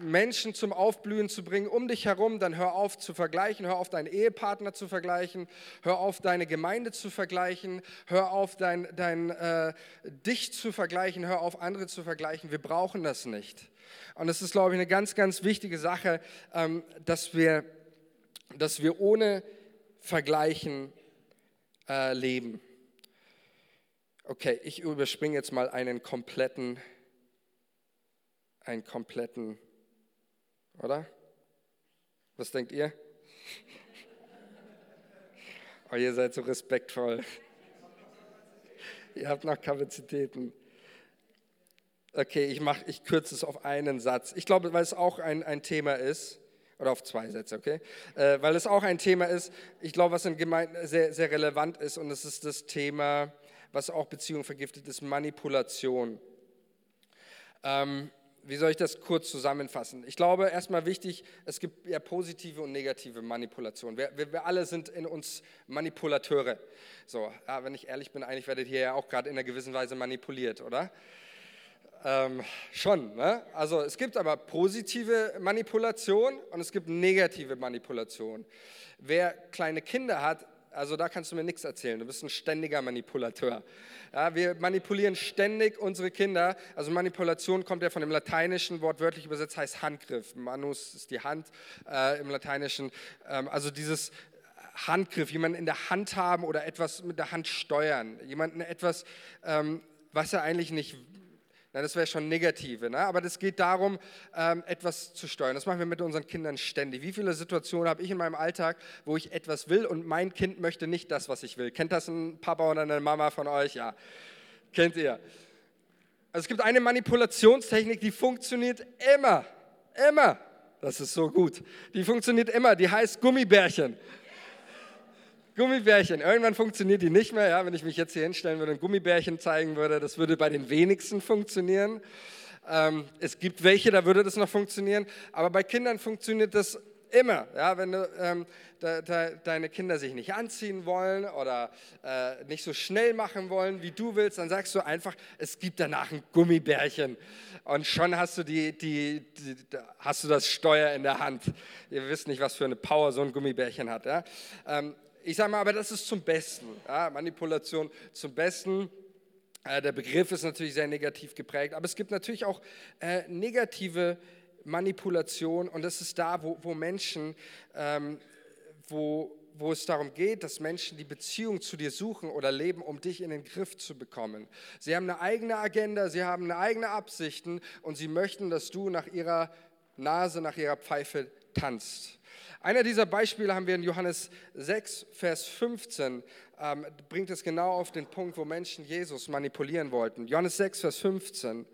Menschen zum Aufblühen zu bringen um dich herum, dann hör auf zu vergleichen, hör auf deinen Ehepartner zu vergleichen, hör auf deine Gemeinde zu vergleichen, hör auf dein, dein, äh, dich zu vergleichen, hör auf andere zu vergleichen. Wir brauchen das nicht. Und es ist, glaube ich, eine ganz, ganz wichtige Sache, ähm, dass, wir, dass wir ohne Vergleichen äh, leben. Okay, ich überspringe jetzt mal einen kompletten, einen kompletten oder? Was denkt ihr? Oh, ihr seid so respektvoll. ihr habt noch Kapazitäten. Okay, ich, mach, ich kürze es auf einen Satz. Ich glaube, weil es auch ein, ein Thema ist, oder auf zwei Sätze, okay? Äh, weil es auch ein Thema ist, ich glaube, was in Gemeinden sehr, sehr relevant ist, und es ist das Thema, was auch Beziehungen vergiftet, ist Manipulation. Ähm, wie soll ich das kurz zusammenfassen? Ich glaube, erstmal wichtig, es gibt ja positive und negative Manipulation. Wir, wir, wir alle sind in uns Manipulateure. So, ja, wenn ich ehrlich bin, eigentlich werdet ihr ja auch gerade in einer gewissen Weise manipuliert, oder? Ähm, schon, ne? Also es gibt aber positive Manipulation und es gibt negative Manipulation. Wer kleine Kinder hat, also da kannst du mir nichts erzählen. Du bist ein ständiger Manipulateur. Ja, wir manipulieren ständig unsere Kinder. Also Manipulation kommt ja von dem lateinischen Wort wörtlich übersetzt heißt Handgriff. Manus ist die Hand äh, im Lateinischen. Ähm, also dieses Handgriff, jemanden in der Hand haben oder etwas mit der Hand steuern. Jemanden etwas, ähm, was er eigentlich nicht na, das wäre schon negative, ne? aber das geht darum, ähm, etwas zu steuern. Das machen wir mit unseren Kindern ständig. Wie viele Situationen habe ich in meinem Alltag, wo ich etwas will und mein Kind möchte nicht das, was ich will? Kennt das ein Papa oder eine Mama von euch? Ja, kennt ihr. Also es gibt eine Manipulationstechnik, die funktioniert immer, immer. Das ist so gut. Die funktioniert immer. Die heißt Gummibärchen. Gummibärchen. Irgendwann funktioniert die nicht mehr. Ja, wenn ich mich jetzt hier hinstellen würde und Gummibärchen zeigen würde, das würde bei den wenigsten funktionieren. Ähm, es gibt welche, da würde das noch funktionieren. Aber bei Kindern funktioniert das immer. Ja, wenn du, ähm, de, de, deine Kinder sich nicht anziehen wollen oder äh, nicht so schnell machen wollen, wie du willst, dann sagst du einfach, es gibt danach ein Gummibärchen. Und schon hast du, die, die, die, hast du das Steuer in der Hand. Ihr wisst nicht, was für eine Power so ein Gummibärchen hat. Ja? Ähm, ich sage mal, aber das ist zum Besten. Ja, Manipulation zum Besten. Äh, der Begriff ist natürlich sehr negativ geprägt, aber es gibt natürlich auch äh, negative Manipulation und das ist da, wo, wo Menschen, ähm, wo, wo es darum geht, dass Menschen die Beziehung zu dir suchen oder leben, um dich in den Griff zu bekommen. Sie haben eine eigene Agenda, sie haben eine eigene Absichten und sie möchten, dass du nach ihrer Nase, nach ihrer Pfeife tanzt. Einer dieser Beispiele haben wir in Johannes 6, Vers 15, ähm, bringt es genau auf den Punkt, wo Menschen Jesus manipulieren wollten. Johannes 6, Vers 15.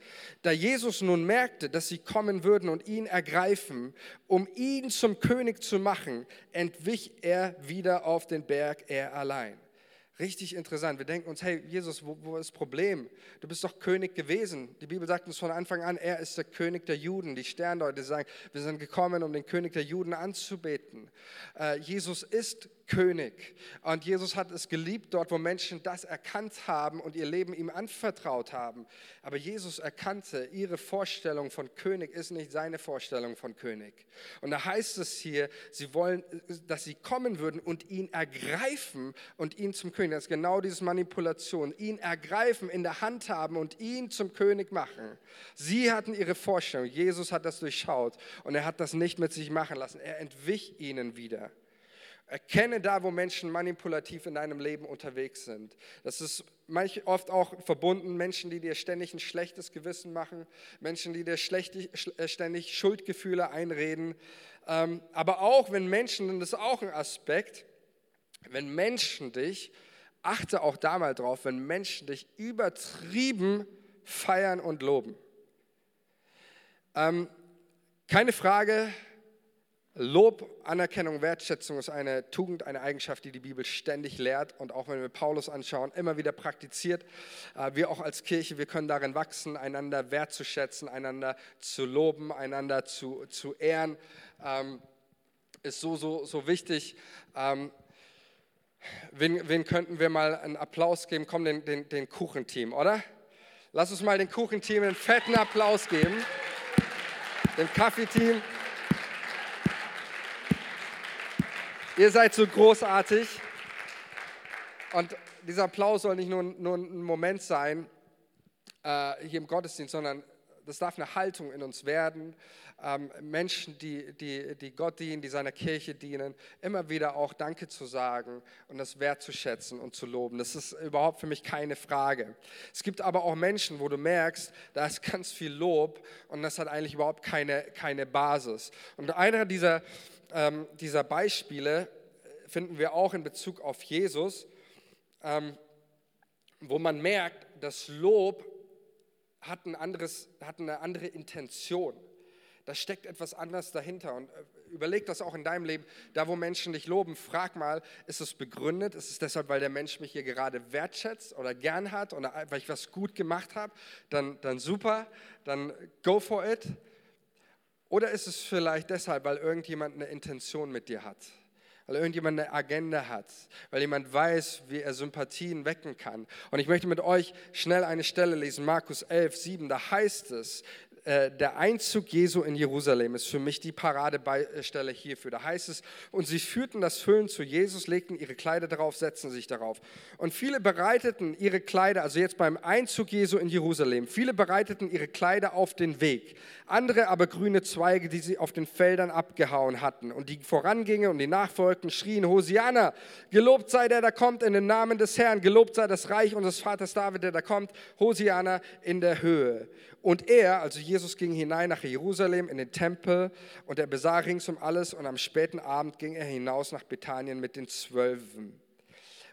Da Jesus nun merkte, dass sie kommen würden und ihn ergreifen, um ihn zum König zu machen, entwich er wieder auf den Berg, er allein. Richtig interessant. Wir denken uns, hey Jesus, wo, wo, ist das Problem? Du bist doch König gewesen. Die Bibel sagt uns von Anfang an, er ist der König der Juden. Die Sternleute sagen, wir sind gekommen, um den König der Juden anzubeten. Äh, Jesus ist König. Und Jesus hat es geliebt dort, wo Menschen das erkannt haben und ihr Leben ihm anvertraut haben. Aber Jesus erkannte, ihre Vorstellung von König ist nicht seine Vorstellung von König. Und da heißt es hier, sie wollen, dass sie kommen würden und ihn ergreifen und ihn zum König, das ist genau diese Manipulation, ihn ergreifen, in der Hand haben und ihn zum König machen. Sie hatten ihre Vorstellung. Jesus hat das durchschaut und er hat das nicht mit sich machen lassen. Er entwich ihnen wieder. Erkenne da, wo Menschen manipulativ in deinem Leben unterwegs sind. Das ist manch oft auch verbunden, Menschen, die dir ständig ein schlechtes Gewissen machen, Menschen, die dir äh, ständig Schuldgefühle einreden. Ähm, aber auch wenn Menschen, das ist auch ein Aspekt, wenn Menschen dich, achte auch da mal drauf, wenn Menschen dich übertrieben feiern und loben. Ähm, keine Frage, Lob, Anerkennung, Wertschätzung ist eine Tugend, eine Eigenschaft, die die Bibel ständig lehrt und auch wenn wir Paulus anschauen, immer wieder praktiziert. Äh, wir auch als Kirche, wir können darin wachsen, einander wertzuschätzen, einander zu loben, einander zu, zu ehren. Ähm, ist so, so, so wichtig. Ähm, wen, wen könnten wir mal einen Applaus geben? Komm, den, den, den Kuchenteam, oder? Lass uns mal den Kuchenteam einen fetten Applaus geben. Dem Kaffeeteam. Ihr seid so großartig. Und dieser Applaus soll nicht nur, nur ein Moment sein äh, hier im Gottesdienst, sondern das darf eine Haltung in uns werden. Ähm, Menschen, die, die, die Gott dienen, die seiner Kirche dienen, immer wieder auch Danke zu sagen und das wertzuschätzen und zu loben. Das ist überhaupt für mich keine Frage. Es gibt aber auch Menschen, wo du merkst, da ist ganz viel Lob und das hat eigentlich überhaupt keine, keine Basis. Und einer dieser ähm, dieser Beispiele finden wir auch in Bezug auf Jesus, ähm, wo man merkt, das Lob hat, ein anderes, hat eine andere Intention. Da steckt etwas anderes dahinter. Und äh, überleg das auch in deinem Leben. Da, wo Menschen dich loben, frag mal, ist es begründet? Ist es deshalb, weil der Mensch mich hier gerade wertschätzt oder gern hat oder weil ich was gut gemacht habe? Dann, dann super, dann go for it. Oder ist es vielleicht deshalb, weil irgendjemand eine Intention mit dir hat? Weil irgendjemand eine Agenda hat, weil jemand weiß, wie er Sympathien wecken kann. Und ich möchte mit euch schnell eine Stelle lesen, Markus 11, 7, da heißt es, der Einzug Jesu in Jerusalem ist für mich die Paradestelle hierfür. Da heißt es, und sie führten das Füllen zu Jesus, legten ihre Kleider darauf, setzten sich darauf. Und viele bereiteten ihre Kleider, also jetzt beim Einzug Jesu in Jerusalem, viele bereiteten ihre Kleider auf den Weg. Andere aber grüne Zweige, die sie auf den Feldern abgehauen hatten. Und die vorangingen und die nachfolgten, schrien, Hosianna, gelobt sei der, der kommt in den Namen des Herrn, gelobt sei das Reich unseres Vaters David, der da kommt, Hosianna in der Höhe. Und er, also Jesus, ging hinein nach Jerusalem in den Tempel und er besah ringsum alles und am späten Abend ging er hinaus nach Bethanien mit den Zwölfen.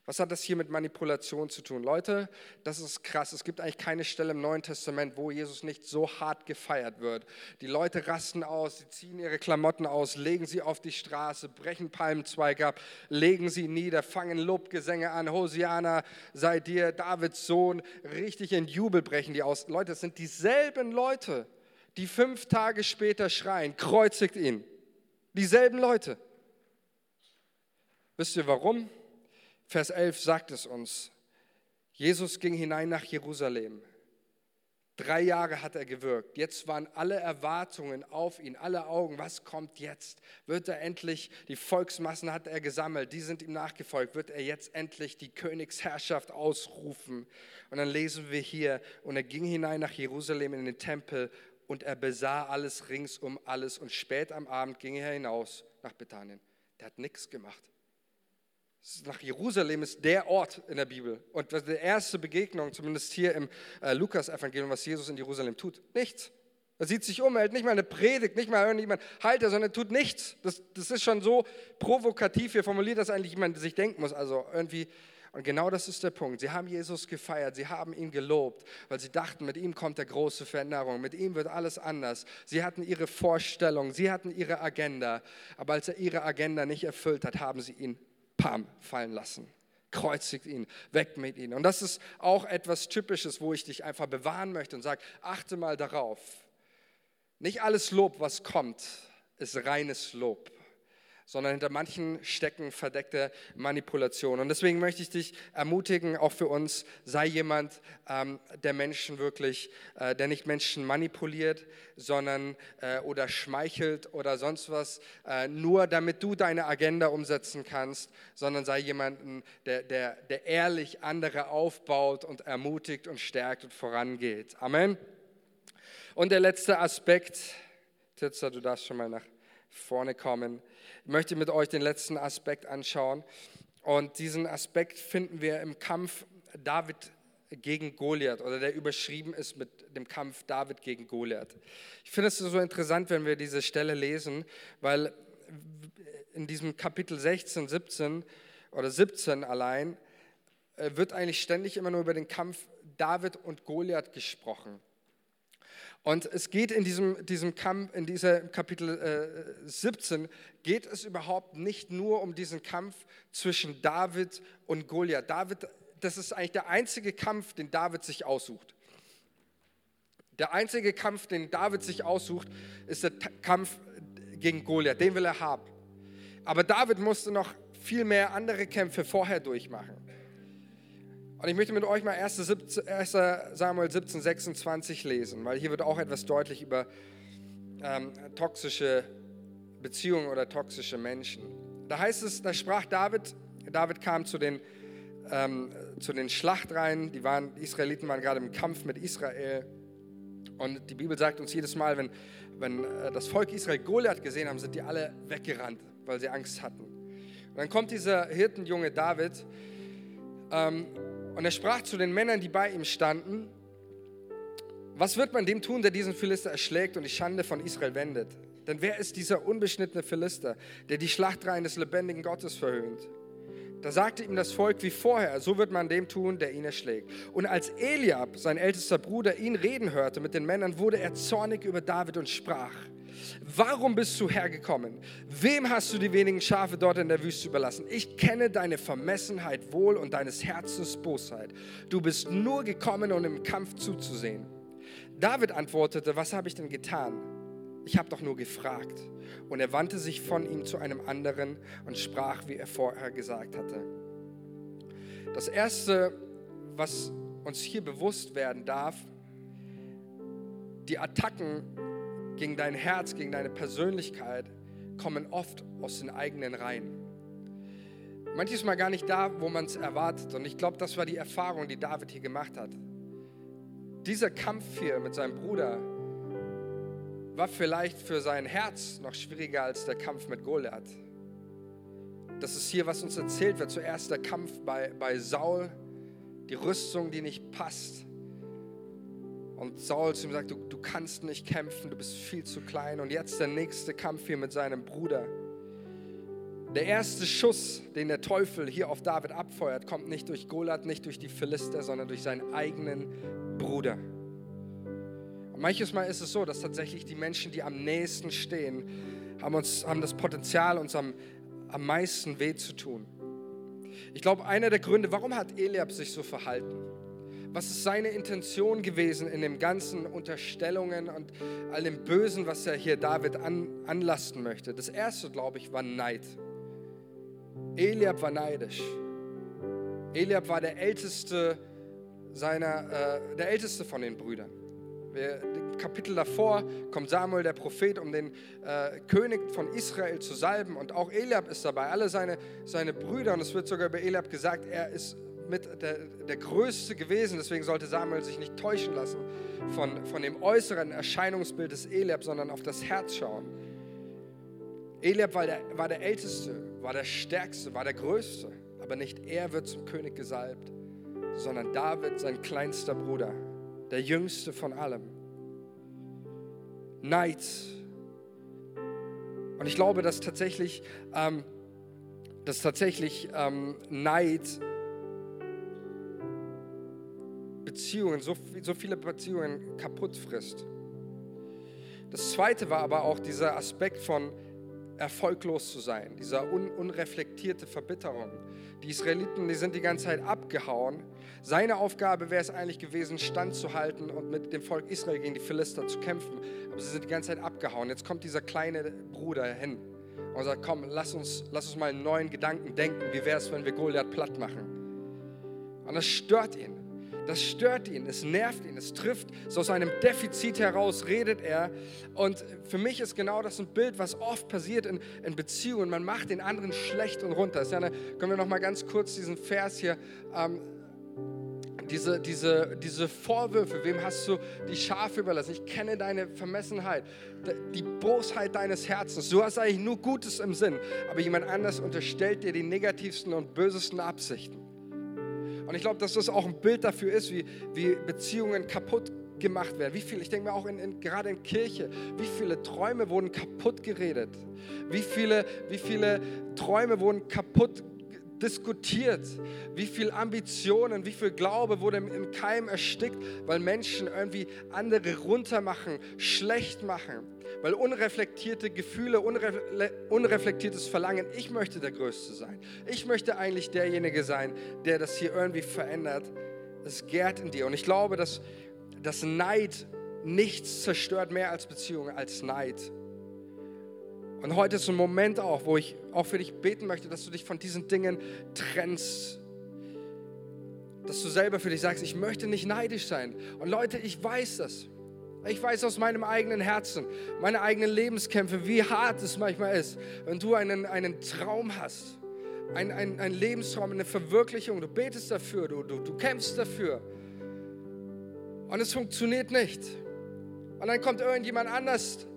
Was hat das hier mit Manipulation zu tun? Leute, das ist krass. Es gibt eigentlich keine Stelle im Neuen Testament, wo Jesus nicht so hart gefeiert wird. Die Leute rasten aus, sie ziehen ihre Klamotten aus, legen sie auf die Straße, brechen Palmenzweige ab, legen sie nieder, fangen Lobgesänge an. Hosiana sei dir, Davids Sohn. Richtig in Jubel brechen die aus. Leute, es sind dieselben Leute, die fünf Tage später schreien, kreuzigt ihn. Dieselben Leute. Wisst ihr warum? Vers 11 sagt es uns. Jesus ging hinein nach Jerusalem. Drei Jahre hat er gewirkt. Jetzt waren alle Erwartungen auf ihn, alle Augen. Was kommt jetzt? Wird er endlich, die Volksmassen hat er gesammelt, die sind ihm nachgefolgt. Wird er jetzt endlich die Königsherrschaft ausrufen? Und dann lesen wir hier, und er ging hinein nach Jerusalem in den Tempel und er besah alles ringsum alles. Und spät am Abend ging er hinaus nach Bethanien. Der hat nichts gemacht nach Jerusalem ist der Ort in der Bibel. Und die erste Begegnung, zumindest hier im äh, Lukas-Evangelium, was Jesus in Jerusalem tut, nichts. Er sieht sich um, er hält nicht mal eine Predigt, nicht mal irgendjemand heilt er, sondern tut nichts. Das, das ist schon so provokativ hier formuliert, dass eigentlich jemand sich denken muss. Also irgendwie, und genau das ist der Punkt. Sie haben Jesus gefeiert, sie haben ihn gelobt, weil sie dachten, mit ihm kommt der große Veränderung, mit ihm wird alles anders. Sie hatten ihre Vorstellung, sie hatten ihre Agenda, aber als er ihre Agenda nicht erfüllt hat, haben sie ihn pam fallen lassen. Kreuzigt ihn, weg mit ihm. Und das ist auch etwas Typisches, wo ich dich einfach bewahren möchte und sage, achte mal darauf. Nicht alles Lob, was kommt, ist reines Lob sondern hinter manchen stecken verdeckte Manipulationen. Und deswegen möchte ich dich ermutigen, auch für uns, sei jemand, ähm, der Menschen wirklich, äh, der nicht Menschen manipuliert, sondern äh, oder schmeichelt oder sonst was, äh, nur damit du deine Agenda umsetzen kannst, sondern sei jemanden, der, der, der ehrlich andere aufbaut und ermutigt und stärkt und vorangeht. Amen. Und der letzte Aspekt, Titzer, du darfst schon mal nach vorne kommen. Ich möchte mit euch den letzten Aspekt anschauen. Und diesen Aspekt finden wir im Kampf David gegen Goliath oder der überschrieben ist mit dem Kampf David gegen Goliath. Ich finde es so interessant, wenn wir diese Stelle lesen, weil in diesem Kapitel 16, 17 oder 17 allein äh, wird eigentlich ständig immer nur über den Kampf David und Goliath gesprochen. Und es geht in diesem, diesem Kampf, in dieser Kapitel äh, 17, geht es überhaupt nicht nur um diesen Kampf zwischen David und Goliath. David, das ist eigentlich der einzige Kampf, den David sich aussucht. Der einzige Kampf, den David sich aussucht, ist der Kampf gegen Goliath. Den will er haben. Aber David musste noch viel mehr andere Kämpfe vorher durchmachen. Und ich möchte mit euch mal 1. Samuel 17, 26 lesen, weil hier wird auch etwas deutlich über ähm, toxische Beziehungen oder toxische Menschen. Da heißt es, da sprach David, David kam zu den, ähm, zu den Schlachtreihen, die, waren, die Israeliten waren gerade im Kampf mit Israel. Und die Bibel sagt uns jedes Mal, wenn, wenn äh, das Volk Israel Goliath gesehen haben, sind die alle weggerannt, weil sie Angst hatten. Und dann kommt dieser Hirtenjunge David ähm, und er sprach zu den Männern, die bei ihm standen, was wird man dem tun, der diesen Philister erschlägt und die Schande von Israel wendet? Denn wer ist dieser unbeschnittene Philister, der die Schlachtreihen des lebendigen Gottes verhöhnt? Da sagte ihm das Volk wie vorher, so wird man dem tun, der ihn erschlägt. Und als Eliab, sein ältester Bruder, ihn reden hörte mit den Männern, wurde er zornig über David und sprach, Warum bist du hergekommen? Wem hast du die wenigen Schafe dort in der Wüste überlassen? Ich kenne deine Vermessenheit wohl und deines Herzens Bosheit. Du bist nur gekommen, um im Kampf zuzusehen. David antwortete, was habe ich denn getan? Ich habe doch nur gefragt. Und er wandte sich von ihm zu einem anderen und sprach, wie er vorher gesagt hatte. Das Erste, was uns hier bewusst werden darf, die Attacken gegen dein Herz, gegen deine Persönlichkeit kommen oft aus den eigenen Reihen. Manches Mal gar nicht da, wo man es erwartet. Und ich glaube, das war die Erfahrung, die David hier gemacht hat. Dieser Kampf hier mit seinem Bruder war vielleicht für sein Herz noch schwieriger als der Kampf mit Goliath. Das ist hier, was uns erzählt wird. Zuerst der Kampf bei, bei Saul, die Rüstung, die nicht passt. Und Saul zu ihm sagt, du, du kannst nicht kämpfen, du bist viel zu klein. Und jetzt der nächste Kampf hier mit seinem Bruder. Der erste Schuss, den der Teufel hier auf David abfeuert, kommt nicht durch Goliath, nicht durch die Philister, sondern durch seinen eigenen Bruder. Und manches Mal ist es so, dass tatsächlich die Menschen, die am nächsten stehen, haben, uns, haben das Potenzial, uns am, am meisten weh zu tun. Ich glaube, einer der Gründe, warum hat Eliab sich so verhalten? Was ist seine Intention gewesen in den ganzen Unterstellungen und all dem Bösen, was er hier David an, anlasten möchte? Das erste, glaube ich, war Neid. Eliab war neidisch. Eliab war der älteste seiner, äh, der älteste von den Brüdern. Im Kapitel davor kommt Samuel, der Prophet, um den äh, König von Israel zu salben. Und auch Eliab ist dabei, alle seine, seine Brüder. Und es wird sogar über Eliab gesagt, er ist mit der, der Größte gewesen. Deswegen sollte Samuel sich nicht täuschen lassen von, von dem äußeren Erscheinungsbild des Eliab, sondern auf das Herz schauen. Eliab war der, war der Älteste, war der Stärkste, war der Größte. Aber nicht er wird zum König gesalbt, sondern David, sein kleinster Bruder, der Jüngste von allem. Neid. Und ich glaube, dass tatsächlich, ähm, dass tatsächlich ähm, Neid Beziehungen, so, so viele Beziehungen kaputt frisst. Das zweite war aber auch dieser Aspekt von erfolglos zu sein, dieser un unreflektierte Verbitterung. Die Israeliten, die sind die ganze Zeit abgehauen. Seine Aufgabe wäre es eigentlich gewesen, standzuhalten und mit dem Volk Israel gegen die Philister zu kämpfen. Aber sie sind die ganze Zeit abgehauen. Jetzt kommt dieser kleine Bruder hin und sagt, komm, lass uns, lass uns mal einen neuen Gedanken denken. Wie wäre es, wenn wir Goliath platt machen? Und das stört ihn. Das stört ihn, es nervt ihn, es trifft. So aus einem Defizit heraus redet er. Und für mich ist genau das ein Bild, was oft passiert in, in Beziehungen. Man macht den anderen schlecht und runter. Ja eine, können wir noch mal ganz kurz diesen Vers hier ähm, diese, diese, diese Vorwürfe, wem hast du die Schafe überlassen? Ich kenne deine Vermessenheit, die Bosheit deines Herzens. Du hast eigentlich nur Gutes im Sinn, aber jemand anders unterstellt dir die negativsten und bösesten Absichten. Und ich glaube, dass das auch ein Bild dafür ist, wie, wie Beziehungen kaputt gemacht werden. Wie viel, ich denke mir auch in, in, gerade in Kirche, wie viele Träume wurden kaputt geredet? Wie viele, wie viele Träume wurden kaputt diskutiert? Wie viel Ambitionen, wie viel Glaube wurde im, im Keim erstickt, weil Menschen irgendwie andere runtermachen, schlecht machen? Weil unreflektierte Gefühle, unrefle unreflektiertes Verlangen, ich möchte der Größte sein. Ich möchte eigentlich derjenige sein, der das hier irgendwie verändert. Es gärt in dir. Und ich glaube, dass, dass Neid nichts zerstört mehr als Beziehungen, als Neid. Und heute ist ein Moment auch, wo ich auch für dich beten möchte, dass du dich von diesen Dingen trennst. Dass du selber für dich sagst, ich möchte nicht neidisch sein. Und Leute, ich weiß das. Ich weiß aus meinem eigenen Herzen, meine eigenen Lebenskämpfe, wie hart es manchmal ist, wenn du einen, einen Traum hast, ein, ein, ein Lebenstraum, eine Verwirklichung, du betest dafür, du, du, du kämpfst dafür und es funktioniert nicht. Und dann kommt irgendjemand anders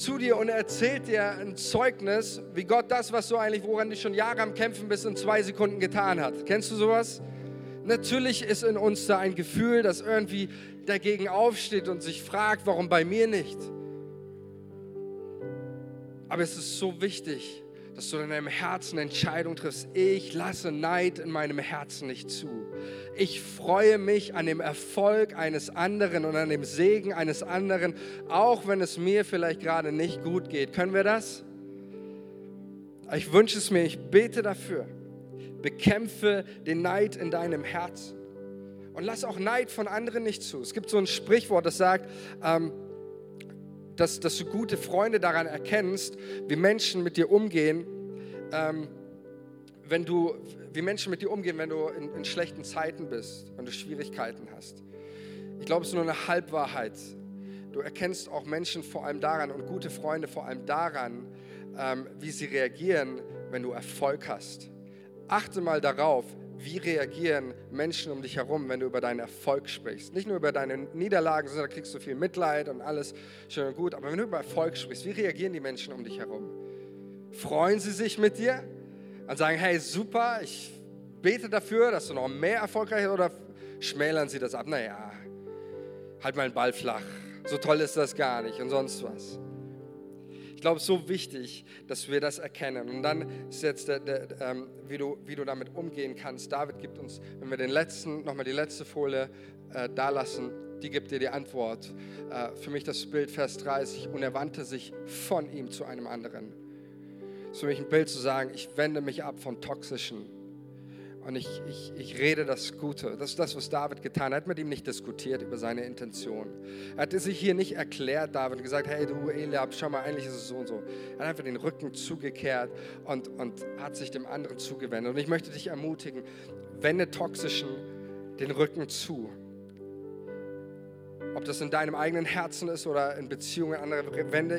zu dir und erzählt dir ein Zeugnis, wie Gott das, was du eigentlich, woran du schon Jahre am Kämpfen bist, in zwei Sekunden getan hat. Kennst du sowas? Natürlich ist in uns da ein Gefühl, das irgendwie dagegen aufsteht und sich fragt, warum bei mir nicht. Aber es ist so wichtig, dass du in deinem Herzen Entscheidung triffst. Ich lasse Neid in meinem Herzen nicht zu. Ich freue mich an dem Erfolg eines anderen und an dem Segen eines anderen, auch wenn es mir vielleicht gerade nicht gut geht. Können wir das? Ich wünsche es mir, ich bete dafür. Bekämpfe den Neid in deinem Herzen. Und lass auch Neid von anderen nicht zu. Es gibt so ein Sprichwort, das sagt, ähm, dass, dass du gute Freunde daran erkennst, wie Menschen mit dir umgehen, ähm, wenn du, wie Menschen mit dir umgehen, wenn du in, in schlechten Zeiten bist, wenn du Schwierigkeiten hast. Ich glaube, es ist nur eine Halbwahrheit. Du erkennst auch Menschen vor allem daran und gute Freunde vor allem daran, ähm, wie sie reagieren, wenn du Erfolg hast. Achte mal darauf, wie reagieren Menschen um dich herum, wenn du über deinen Erfolg sprichst. Nicht nur über deine Niederlagen, sondern da kriegst du viel Mitleid und alles schön und gut. Aber wenn du über Erfolg sprichst, wie reagieren die Menschen um dich herum? Freuen sie sich mit dir und sagen, hey, super, ich bete dafür, dass du noch mehr erfolgreich bist oder schmälern sie das ab? Naja, halt mal den Ball flach. So toll ist das gar nicht und sonst was. Ich glaube, es ist so wichtig, dass wir das erkennen. Und dann ist jetzt, der, der, ähm, wie, du, wie du damit umgehen kannst. David gibt uns, wenn wir den letzten, nochmal die letzte Folie äh, da lassen, die gibt dir die Antwort. Äh, für mich das Bild Vers 30. Und er wandte sich von ihm zu einem anderen. Das ist für mich ein Bild zu sagen, ich wende mich ab von toxischen und ich, ich, ich rede das Gute. Das ist das, was David getan hat. Er hat mit ihm nicht diskutiert über seine Intention. Er hat sich hier nicht erklärt, David, gesagt, hey du Eliab, schau mal, eigentlich ist es so und so. Er hat einfach den Rücken zugekehrt und, und hat sich dem anderen zugewendet. Und ich möchte dich ermutigen, wende Toxischen den Rücken zu. Ob das in deinem eigenen Herzen ist oder in Beziehungen anderer, wende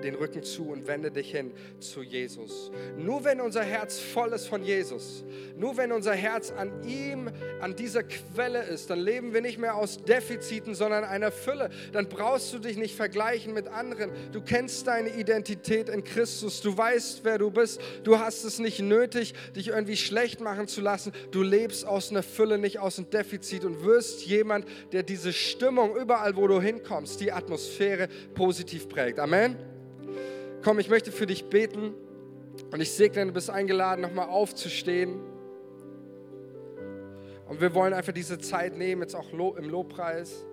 den Rücken zu und wende dich hin zu Jesus. Nur wenn unser Herz voll ist von Jesus, nur wenn unser Herz an ihm an dieser Quelle ist, dann leben wir nicht mehr aus Defiziten, sondern einer Fülle. Dann brauchst du dich nicht vergleichen mit anderen. Du kennst deine Identität in Christus. Du weißt, wer du bist. Du hast es nicht nötig, dich irgendwie schlecht machen zu lassen. Du lebst aus einer Fülle, nicht aus einem Defizit und wirst jemand, der diese Stimmung überall, wo du hinkommst, die Atmosphäre positiv prägt. Amen. Komm, ich möchte für dich beten und ich segne, du bist eingeladen, nochmal aufzustehen. Und wir wollen einfach diese Zeit nehmen, jetzt auch im Lobpreis.